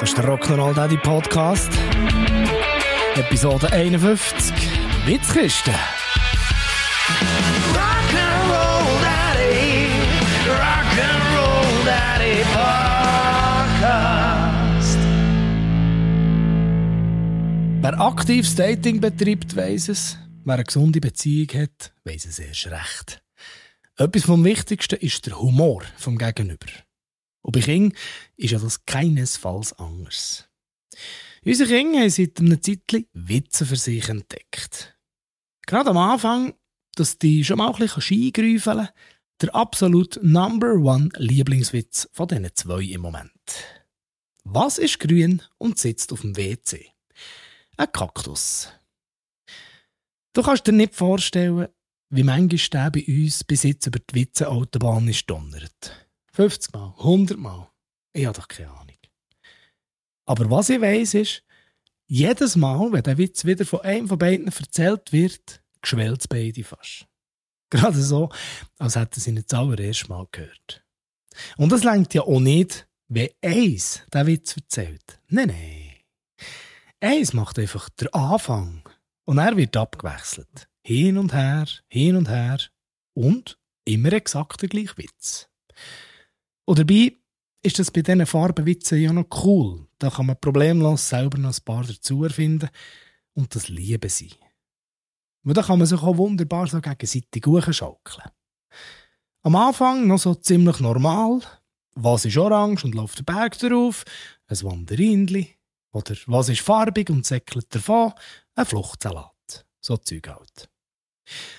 Das ist der Rock'n'Roll Daddy Podcast. Episode 51. Witzkiste. Rock'n'Roll Daddy. Rock'n'Roll Daddy Podcast. Wer aktives Dating betreibt, weiss es. Wer eine gesunde Beziehung hat, weiss es erst recht. Etwas vom Wichtigsten ist der Humor vom Gegenüber. Und bei Kindern ist ja das keinesfalls anders. Unsere Kinder haben seit einem Zeitchen Witze für sich entdeckt. Gerade am Anfang, dass die schon mal ein bisschen Ski der absolut Number One Lieblingswitz von diesen zwei im Moment. Was ist grün und sitzt auf dem WC? Ein Kaktus. Du kannst dir nicht vorstellen, wie manchmal der bei uns bis jetzt über die Witze-Autobahn ist donnert. 50 Mal, 100 Mal. Ich habe doch keine Ahnung. Aber was ich weiss ist, jedes Mal, wenn der Witz wieder von einem von beiden erzählt wird, geschwellt beide fast. Gerade so, als hätten sie ihn das allererste Mal gehört. Und das längt ja auch nicht, wenn eins den Witz erzählt. Nein, nein. Eins macht einfach der Anfang und er wird abgewechselt. Hin und her, hin und her und immer exakt der gleiche Witz. Und dabei ist das bei diesen Farbenwitzen ja noch cool. Da kann man problemlos selber noch ein paar dazu erfinden und das lieben sie. Und da kann man sich auch wunderbar so gegenseitig schaukeln. Am Anfang noch so ziemlich normal. Was ist orange und läuft der Berg darauf? Ein Wanderindli. Oder was ist farbig und säckelt davon? Ein Fluchtsalat. So Zeug halt.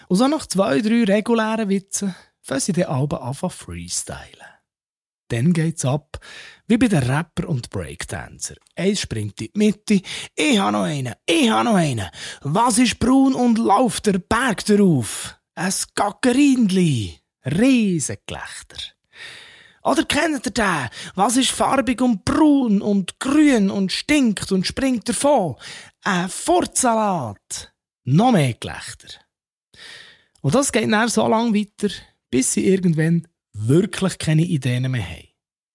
Und so nach zwei, drei regulären Witzen fangen sie dann alle an freestylen. Dann geht's ab, wie bei den Rapper und Breakdancer. Eins springt in die Mitte, ich habe noch einen, ich habe noch einen. Was ist braun und läuft der Berg darauf? Ein Gackerindli. Riesengelächter. Oder kennt ihr den? Was ist farbig und braun und grün und stinkt und springt davon? Ein Furtsalat. Noch mehr Gelächter. Und das geht dann so lange weiter, bis sie irgendwann wirklich keine Ideen mehr haben.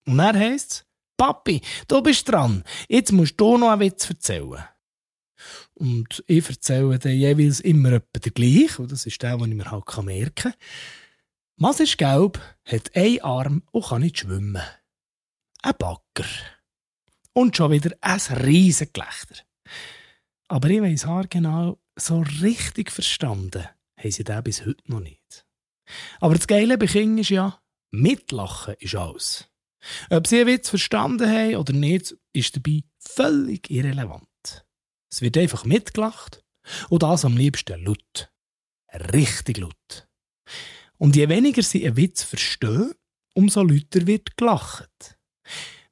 Und dann heisst es, Papi, du bist dran, jetzt musst du noch einen Witz erzählen. Und ich erzähle dann jeweils immer etwa den gleichen, und das ist der, den ich mir halt merken kann. Was ist gelb, hat einen Arm und kann nicht schwimmen. Ein Backer. Und schon wieder ein riesen Gelächter. Aber ich weiss genau, so richtig verstanden haben sie den bis heute noch nicht. Aber das Geile bei Kindern ist ja, mitlachen ist alles. Ob sie einen Witz verstanden haben oder nicht, ist dabei völlig irrelevant. Es wird einfach mitgelacht und das am liebsten laut. Richtig laut. Und je weniger sie einen Witz verstehen, umso lauter wird gelacht.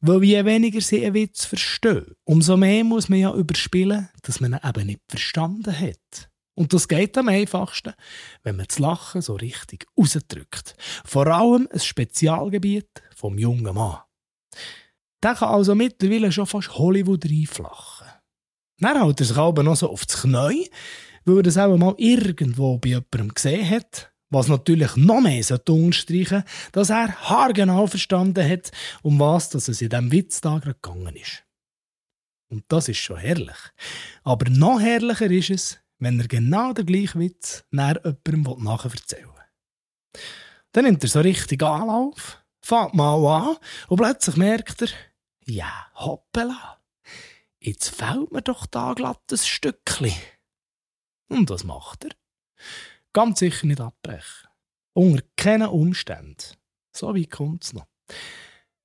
Weil je weniger sie einen Witz verstehen, umso mehr muss man ja überspielen, dass man ihn eben nicht verstanden hat. Und das geht am einfachsten, wenn man das Lachen so richtig rausdrückt. Vor allem ein Spezialgebiet vom jungen Mann. Der kann also mittlerweile schon fast Hollywood reinflachen. Dann hält er sich aber noch so auf das Knie, weil er das auch mal irgendwo bei jemandem gesehen hat, was natürlich noch mehr unterstreichen dass er haargenau verstanden hat, um was dass es in diesem Witz da gegangen ist. Und das ist schon herrlich. Aber noch herrlicher ist es, wenn er genau den gleichen Witz nach jemandem nacherzählen will. Dann nimmt er so richtig Anlauf, fängt mal an und plötzlich merkt er, ja, hoppala, jetzt fällt mir doch da glatt ein Stückchen. Und was macht er? Ganz sicher nicht abbrechen. Unter keinen Umständen. So wie kommt es noch.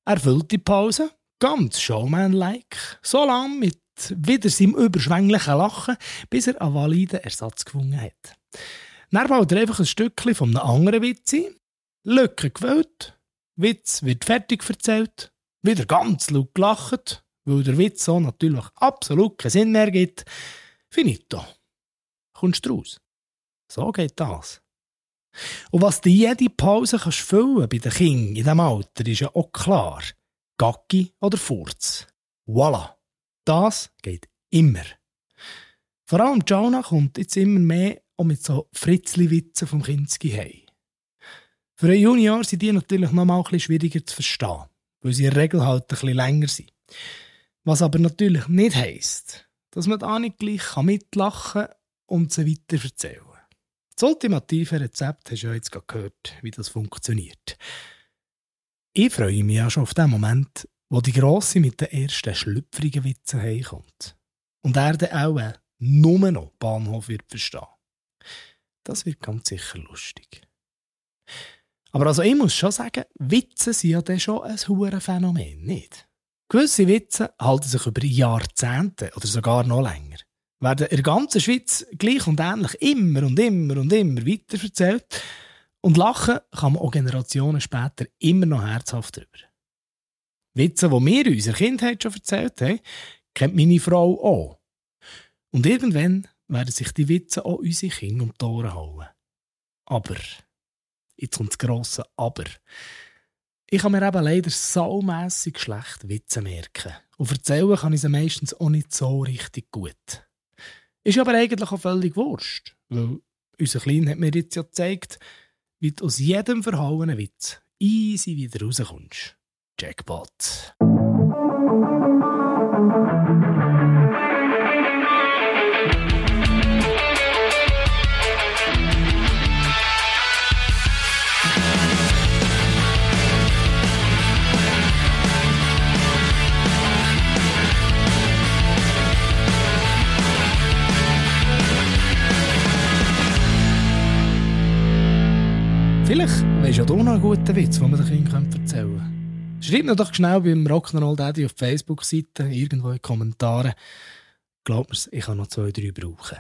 Er füllt die Pause, ganz showman-like, so lange mit wieder seinem überschwänglichen Lachen, bis er einen validen Ersatz gefunden hat. Dann baut er einfach ein Stückchen von einem anderen Witz ein, Lücke gefüllt, Witz wird fertig erzählt, wieder ganz laut gelacht, weil der Witz so natürlich absolut keinen Sinn mehr gibt. Finito. Kommst du raus? So geht das. Und was du jede Pause kannst füllen bei den Kindern in diesem Alter, ist ja auch klar. Gacki oder Furz. Voilà. Das geht immer. Vor allem Jonah kommt jetzt immer mehr auch mit so Fritzli-Witzen vom Kinski heim. Für einen Junior sind die natürlich noch mal ein schwieriger zu verstehen, weil sie in der Regel halt ein bisschen länger sind. Was aber natürlich nicht heisst, dass man da nicht gleich mitlachen kann und sie weiter erzählen. Das ultimative Rezept hast du ja jetzt gehört, wie das funktioniert. Ich freue mich ja schon auf den Moment, wo die Grosse mit den ersten schlüpfrigen Witzen heimkommt. Und er dann auch nur noch Bahnhof wird verstehen. Das wird ganz sicher lustig. Aber also ich muss schon sagen, Witze sind ja dann schon ein hohes Phänomen, nicht? Gewisse Witze halten sich über Jahrzehnte oder sogar noch länger. Werden in der ganzen Schweiz gleich und ähnlich immer und immer und immer weiterverzählt. Und lachen kann man auch Generationen später immer noch herzhaft darüber. Witze, die wir unserer Kindheit schon erzählt haben, kennt meine Frau auch. Und irgendwann werden sich die Witze auch unsere Kinder um die Ohren hauen. Aber, jetzt kommt das grosse Aber. Ich kann mir eben leider saumässig schlecht Witze merken. Und erzählen kann ich sie meistens auch nicht so richtig gut. Ist aber eigentlich auch völlig wurscht, weil unser Klein hat mir jetzt ja gezeigt, wie du aus jedem verhauenen Witz easy wieder rauskommst. Jackpot. Vielleicht weisst du auch noch einen guten Witz, den man den Kindern erzählen könnte. Schreib mir doch schnell beim Rock'n'Roll Daddy auf die Facebook-Seite, irgendwo in die Kommentare. Glaub mir's, ich kann noch zwei, drei brauchen.